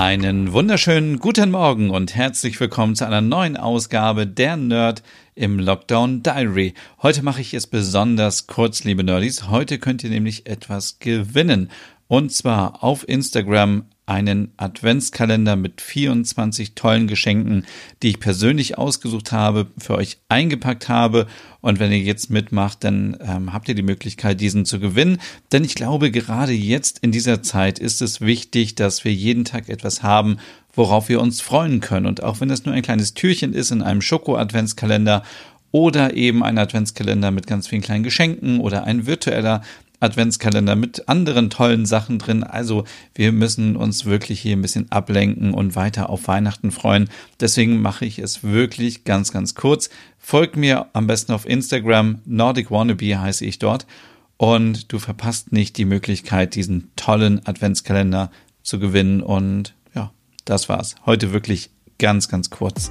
Einen wunderschönen guten Morgen und herzlich willkommen zu einer neuen Ausgabe der Nerd im Lockdown Diary. Heute mache ich es besonders kurz, liebe Nerdies. Heute könnt ihr nämlich etwas gewinnen. Und zwar auf Instagram einen Adventskalender mit 24 tollen Geschenken, die ich persönlich ausgesucht habe, für euch eingepackt habe. Und wenn ihr jetzt mitmacht, dann ähm, habt ihr die Möglichkeit, diesen zu gewinnen. Denn ich glaube, gerade jetzt in dieser Zeit ist es wichtig, dass wir jeden Tag etwas haben, worauf wir uns freuen können. Und auch wenn das nur ein kleines Türchen ist in einem Schoko-Adventskalender oder eben ein Adventskalender mit ganz vielen kleinen Geschenken oder ein virtueller Adventskalender mit anderen tollen Sachen drin. Also wir müssen uns wirklich hier ein bisschen ablenken und weiter auf Weihnachten freuen. Deswegen mache ich es wirklich ganz, ganz kurz. Folgt mir am besten auf Instagram. Nordic Wannabe heiße ich dort. Und du verpasst nicht die Möglichkeit, diesen tollen Adventskalender zu gewinnen. Und das war's. Heute wirklich ganz, ganz kurz.